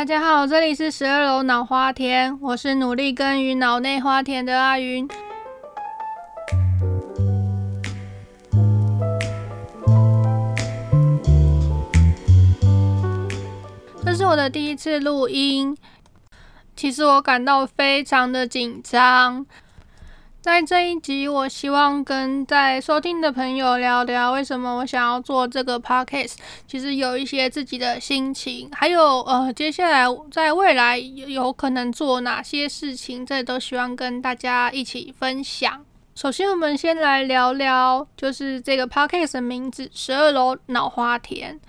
大家好，这里是十二楼脑花田，我是努力耕耘脑内花田的阿云。这是我的第一次录音，其实我感到非常的紧张。在这一集，我希望跟在收听的朋友聊聊，为什么我想要做这个 podcast。其实有一些自己的心情，还有呃，接下来在未来有可能做哪些事情，这都希望跟大家一起分享。首先，我们先来聊聊，就是这个 podcast 的名字——十二楼脑花田。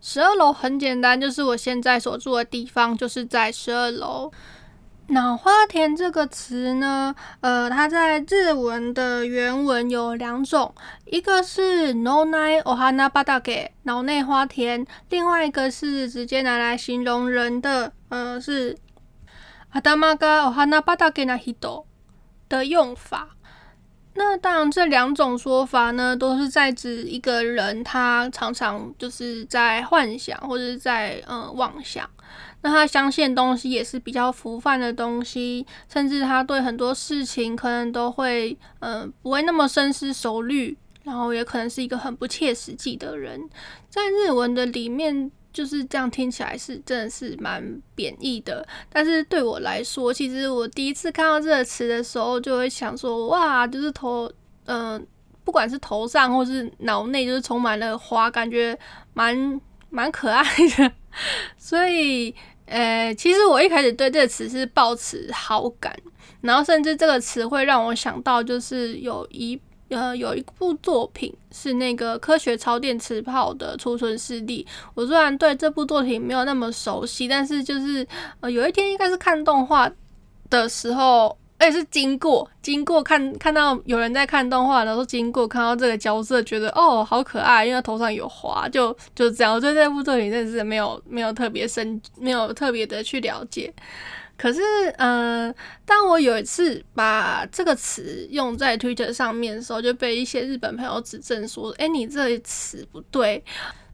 十二楼很简单，就是我现在所住的地方，就是在十二楼。脑花田这个词呢，呃，它在日文的原文有两种，一个是 no nai ohana batake 脑内花田，另外一个是直接拿来形容人的，呃，是 adama ga ohana batake na hito 的用法。那当然，这两种说法呢，都是在指一个人他常常就是在幻想或者在呃妄想。那他相信的东西也是比较浮泛的东西，甚至他对很多事情可能都会，嗯，不会那么深思熟虑，然后也可能是一个很不切实际的人。在日文的里面就是这样听起来是真的是蛮贬义的，但是对我来说，其实我第一次看到这个词的时候，就会想说，哇，就是头，嗯，不管是头上或是脑内，就是充满了花，感觉蛮蛮可爱的，所以。呃，其实我一开始对这个词是抱持好感，然后甚至这个词会让我想到，就是有一呃有一部作品是那个科学超电磁炮的储存室地。我虽然对这部作品没有那么熟悉，但是就是呃有一天应该是看动画的时候。而且是经过经过看看到有人在看动画，然后经过看到这个角色，觉得哦好可爱，因为头上有花，就就这样。我对这部作品真的是没有没有特别深，没有特别的去了解。可是，嗯，当我有一次把这个词用在 Twitter 上面的时候，就被一些日本朋友指正说：“哎，你这词不对。”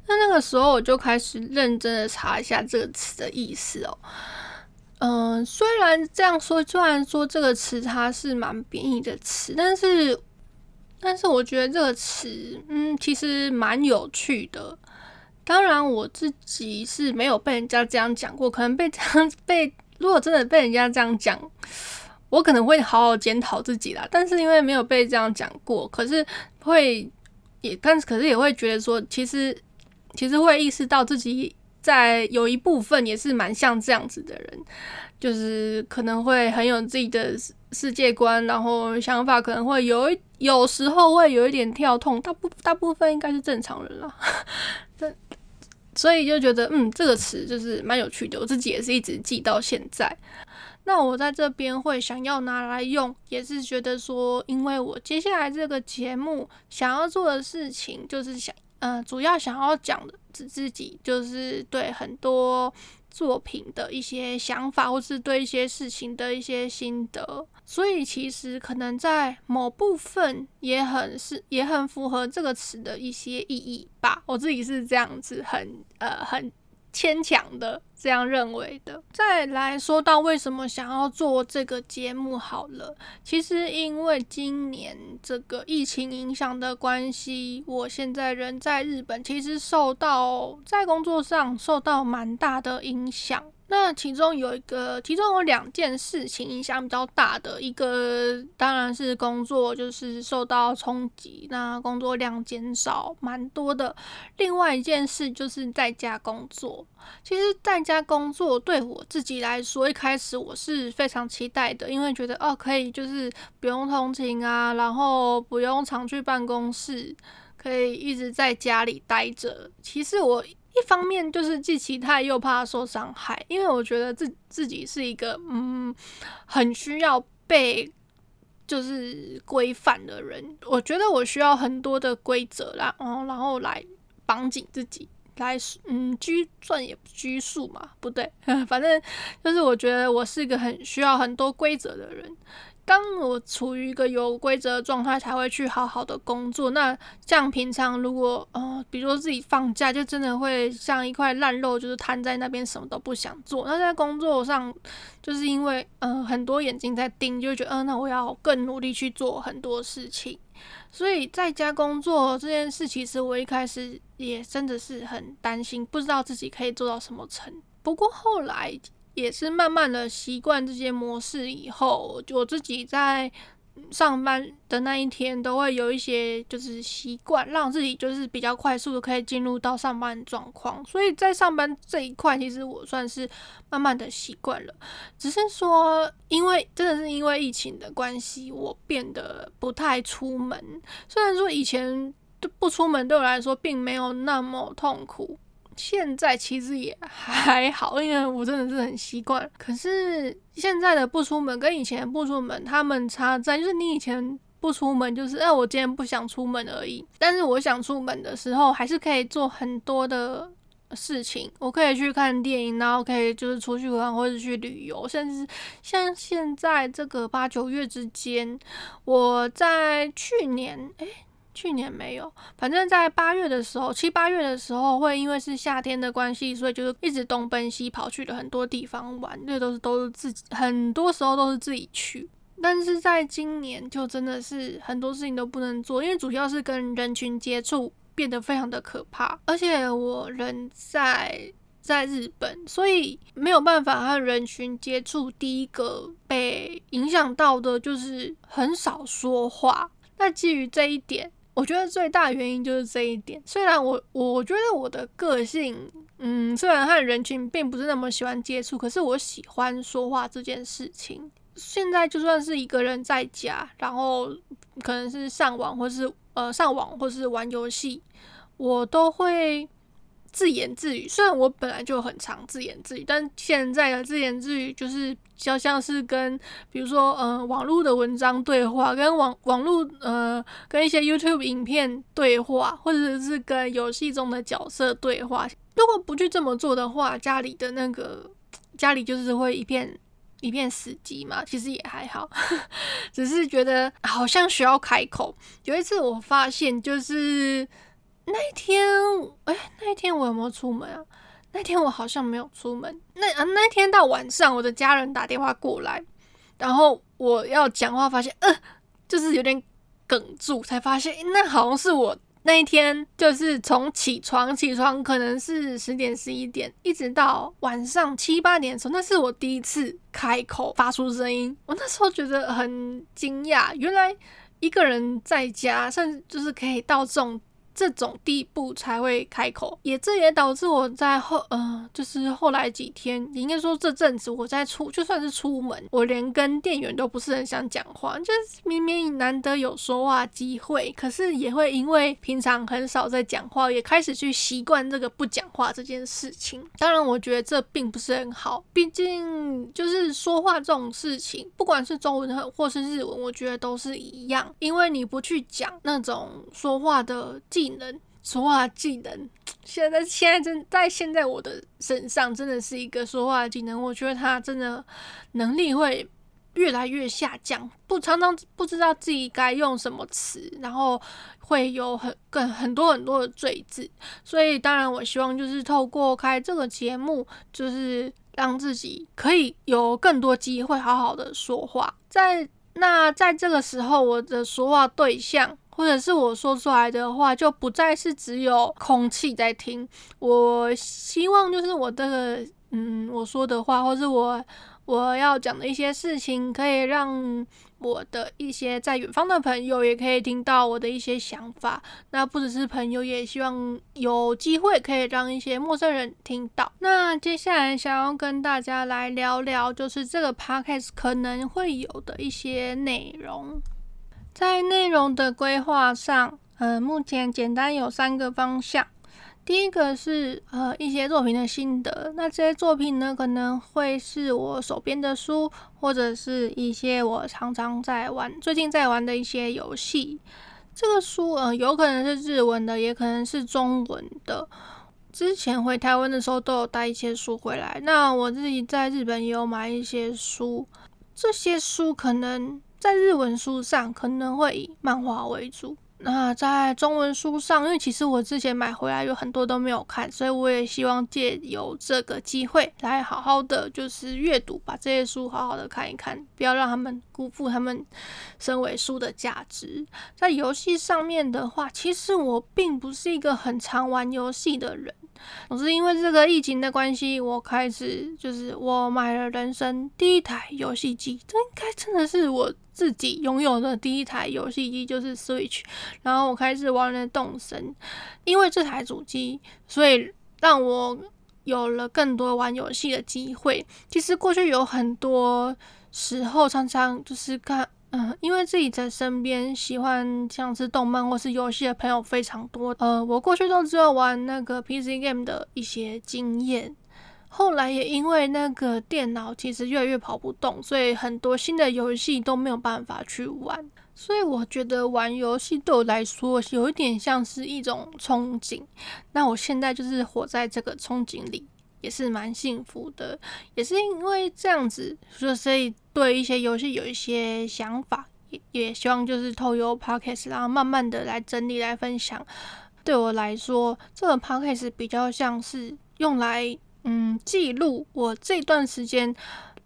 那那个时候我就开始认真的查一下这个词的意思哦。嗯，虽然这样说，虽然说这个词它是蛮贬义的词，但是，但是我觉得这个词，嗯，其实蛮有趣的。当然，我自己是没有被人家这样讲过，可能被这样被，如果真的被人家这样讲，我可能会好好检讨自己啦。但是因为没有被这样讲过，可是会也，但是可是也会觉得说，其实其实会意识到自己。在有一部分也是蛮像这样子的人，就是可能会很有自己的世界观，然后想法可能会有一有时候会有一点跳痛，大部大部分应该是正常人了。但所以就觉得嗯，这个词就是蛮有趣的，我自己也是一直记到现在。那我在这边会想要拿来用，也是觉得说，因为我接下来这个节目想要做的事情就是想。嗯，主要想要讲的自自己就是对很多作品的一些想法，或是对一些事情的一些心得，所以其实可能在某部分也很是也很符合这个词的一些意义吧。我自己是这样子，很呃很。牵强的这样认为的。再来说到为什么想要做这个节目好了，其实因为今年这个疫情影响的关系，我现在人在日本，其实受到在工作上受到蛮大的影响。那其中有一个，其中有两件事情影响比较大的，一个当然是工作就是受到冲击，那工作量减少蛮多的。另外一件事就是在家工作。其实在家工作对我自己来说，一开始我是非常期待的，因为觉得哦可以就是不用通勤啊，然后不用常去办公室，可以一直在家里待着。其实我。一方面就是既期待又怕受伤害，因为我觉得自自己是一个嗯很需要被就是规范的人，我觉得我需要很多的规则啦，哦，然后来绑紧自己，来嗯拘算也拘束嘛，不对，反正就是我觉得我是一个很需要很多规则的人。当我处于一个有规则的状态，才会去好好的工作。那像平常如果呃，比如说自己放假，就真的会像一块烂肉，就是瘫在那边，什么都不想做。那在工作上，就是因为呃很多眼睛在盯，就觉得嗯，那我要更努力去做很多事情。所以在家工作这件事，其实我一开始也真的是很担心，不知道自己可以做到什么程。不过后来。也是慢慢的习惯这些模式以后，我自己在上班的那一天都会有一些就是习惯，让自己就是比较快速的可以进入到上班状况。所以在上班这一块，其实我算是慢慢的习惯了。只是说，因为真的是因为疫情的关系，我变得不太出门。虽然说以前不出门对我来说并没有那么痛苦。现在其实也还好，因为我真的是很习惯。可是现在的不出门跟以前不出门，他们差在就是你以前不出门就是哎，我今天不想出门而已。但是我想出门的时候，还是可以做很多的事情。我可以去看电影，然后可以就是出去玩或者去旅游，甚至像现在这个八九月之间，我在去年哎。去年没有，反正在八月的时候，七八月的时候会因为是夏天的关系，所以就是一直东奔西跑去了很多地方玩，那都是都是自己，很多时候都是自己去。但是在今年就真的是很多事情都不能做，因为主要是跟人群接触变得非常的可怕，而且我人在在日本，所以没有办法和人群接触。第一个被影响到的就是很少说话。那基于这一点。我觉得最大原因就是这一点。虽然我我觉得我的个性，嗯，虽然和人群并不是那么喜欢接触，可是我喜欢说话这件事情。现在就算是一个人在家，然后可能是上网，或是呃上网，或是玩游戏，我都会。自言自语，虽然我本来就很常自言自语，但现在的自言自语就是比较像是跟，比如说，呃，网络的文章对话，跟网网络，呃，跟一些 YouTube 影片对话，或者是跟游戏中的角色对话。如果不去这么做的话，家里的那个家里就是会一片一片死寂嘛。其实也还好，只是觉得好像需要开口。有一次我发现就是。那一天，哎，那一天我有没有出门啊？那天我好像没有出门。那啊，那天到晚上，我的家人打电话过来，然后我要讲话，发现，呃，就是有点哽住，才发现，那好像是我那一天，就是从起床，起床可能是十点、十一点，一直到晚上七八点的时候，那是我第一次开口发出声音。我那时候觉得很惊讶，原来一个人在家，甚至就是可以到这种。这种地步才会开口，也这也导致我在后呃，就是后来几天，应该说这阵子我在出，就算是出门，我连跟店员都不是很想讲话，就是明明难得有说话机会，可是也会因为平常很少在讲话，也开始去习惯这个不讲话这件事情。当然，我觉得这并不是很好，毕竟就是说话这种事情，不管是中文或是日文，我觉得都是一样，因为你不去讲那种说话的技。能说话技能，现在现在真在现在我的身上真的是一个说话技能。我觉得他真的能力会越来越下降，不常常不知道自己该用什么词，然后会有很更很多很多的赘字。所以当然，我希望就是透过开这个节目，就是让自己可以有更多机会好好的说话。在那在这个时候，我的说话对象。或者是我说出来的话，就不再是只有空气在听。我希望就是我这个，嗯，我说的话，或是我我要讲的一些事情，可以让我的一些在远方的朋友也可以听到我的一些想法。那不只是朋友，也希望有机会可以让一些陌生人听到。那接下来想要跟大家来聊聊，就是这个 podcast 可能会有的一些内容。在内容的规划上，呃，目前简单有三个方向。第一个是呃一些作品的心得，那这些作品呢，可能会是我手边的书，或者是一些我常常在玩、最近在玩的一些游戏。这个书呃，有可能是日文的，也可能是中文的。之前回台湾的时候，都有带一些书回来。那我自己在日本也有买一些书，这些书可能。在日文书上可能会以漫画为主。那在中文书上，因为其实我之前买回来有很多都没有看，所以我也希望借由这个机会来好好的就是阅读，把这些书好好的看一看，不要让他们辜负他们身为书的价值。在游戏上面的话，其实我并不是一个很常玩游戏的人。总是因为这个疫情的关系，我开始就是我买了人生第一台游戏机，这应该真的是我自己拥有的第一台游戏机，就是 Switch。然后我开始玩了动森，因为这台主机，所以让我有了更多玩游戏的机会。其实过去有很多时候，常常就是看。嗯，因为自己在身边喜欢像是动漫或是游戏的朋友非常多。呃，我过去都只有玩那个 PC game 的一些经验，后来也因为那个电脑其实越来越跑不动，所以很多新的游戏都没有办法去玩。所以我觉得玩游戏对我来说有一点像是一种憧憬。那我现在就是活在这个憧憬里。也是蛮幸福的，也是因为这样子，所以对一些游戏有一些想法，也也希望就是透过 podcast，然后慢慢的来整理来分享。对我来说，这个 podcast 比较像是用来嗯记录我这段时间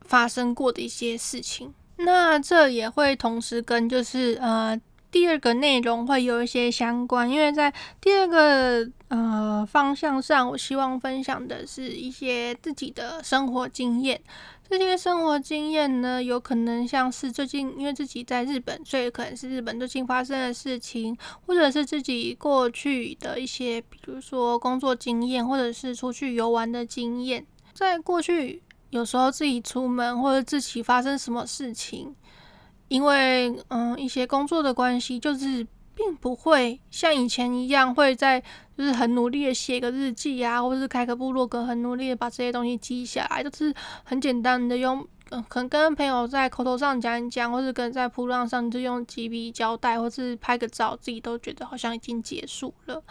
发生过的一些事情。那这也会同时跟就是呃。第二个内容会有一些相关，因为在第二个呃方向上，我希望分享的是一些自己的生活经验。这些生活经验呢，有可能像是最近因为自己在日本，所以可能是日本最近发生的事情，或者是自己过去的一些，比如说工作经验，或者是出去游玩的经验。在过去，有时候自己出门或者自己发生什么事情。因为嗯，一些工作的关系，就是并不会像以前一样，会在就是很努力的写个日记啊，或者是开个部落格，很努力的把这些东西记下来，就是很简单的用，可能跟朋友在口头上讲一讲，或是跟在铺浪上就用几笔胶带，或是拍个照，自己都觉得好像已经结束了。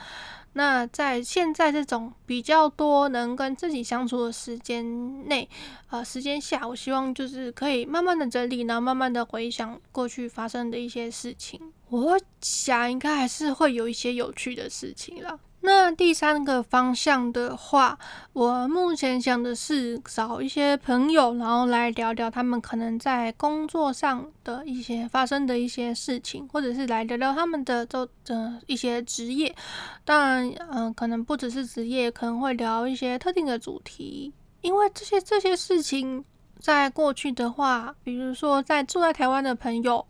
那在现在这种比较多能跟自己相处的时间内，呃，时间下，我希望就是可以慢慢的整理，然后慢慢的回想过去发生的一些事情。我想应该还是会有一些有趣的事情了。那第三个方向的话，我目前想的是找一些朋友，然后来聊聊他们可能在工作上的一些发生的一些事情，或者是来聊聊他们的都的一些职业。当然，嗯，可能不只是职业，可能会聊一些特定的主题，因为这些这些事情在过去的话，比如说在住在台湾的朋友。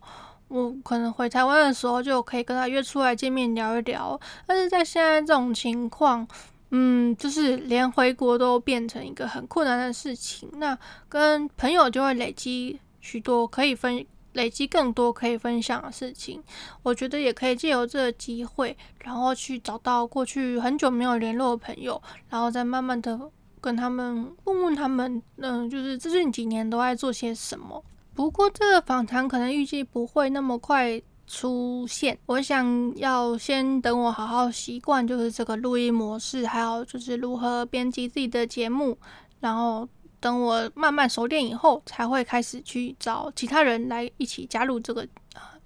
我可能回台湾的时候就可以跟他约出来见面聊一聊，但是在现在这种情况，嗯，就是连回国都变成一个很困难的事情。那跟朋友就会累积许多可以分，累积更多可以分享的事情。我觉得也可以借由这个机会，然后去找到过去很久没有联络的朋友，然后再慢慢的跟他们问问他们，嗯，就是最近几年都在做些什么。不过这个访谈可能预计不会那么快出现，我想要先等我好好习惯，就是这个录音模式，还有就是如何编辑自己的节目，然后等我慢慢熟练以后，才会开始去找其他人来一起加入这个，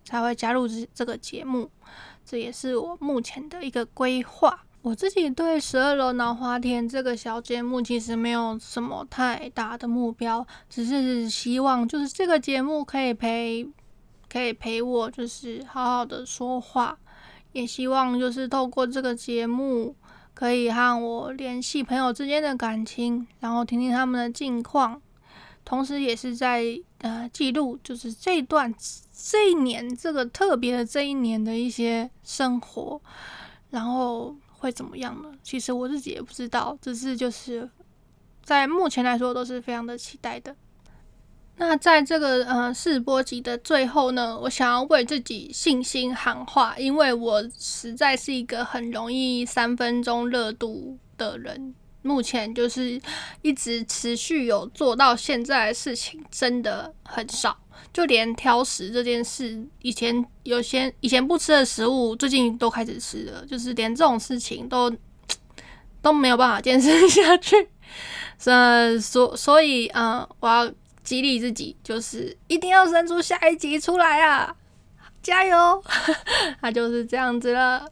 才会加入这这个节目，这也是我目前的一个规划。我自己对十二楼脑花田这个小节目其实没有什么太大的目标，只是希望就是这个节目可以陪，可以陪我，就是好好的说话，也希望就是透过这个节目可以和我联系朋友之间的感情，然后听听他们的近况，同时也是在呃记录就是这段这一年这个特别的这一年的一些生活，然后。会怎么样呢？其实我自己也不知道，只是就是在目前来说都是非常的期待的。那在这个呃试播集的最后呢，我想要为自己信心喊话，因为我实在是一个很容易三分钟热度的人。目前就是一直持续有做到现在的事情真的很少。就连挑食这件事，以前有些以前不吃的食物，最近都开始吃了。就是连这种事情都都没有办法坚持 下去。呃，所所以，嗯，我要激励自己，就是一定要生出下一集出来啊！加油！那 就是这样子了。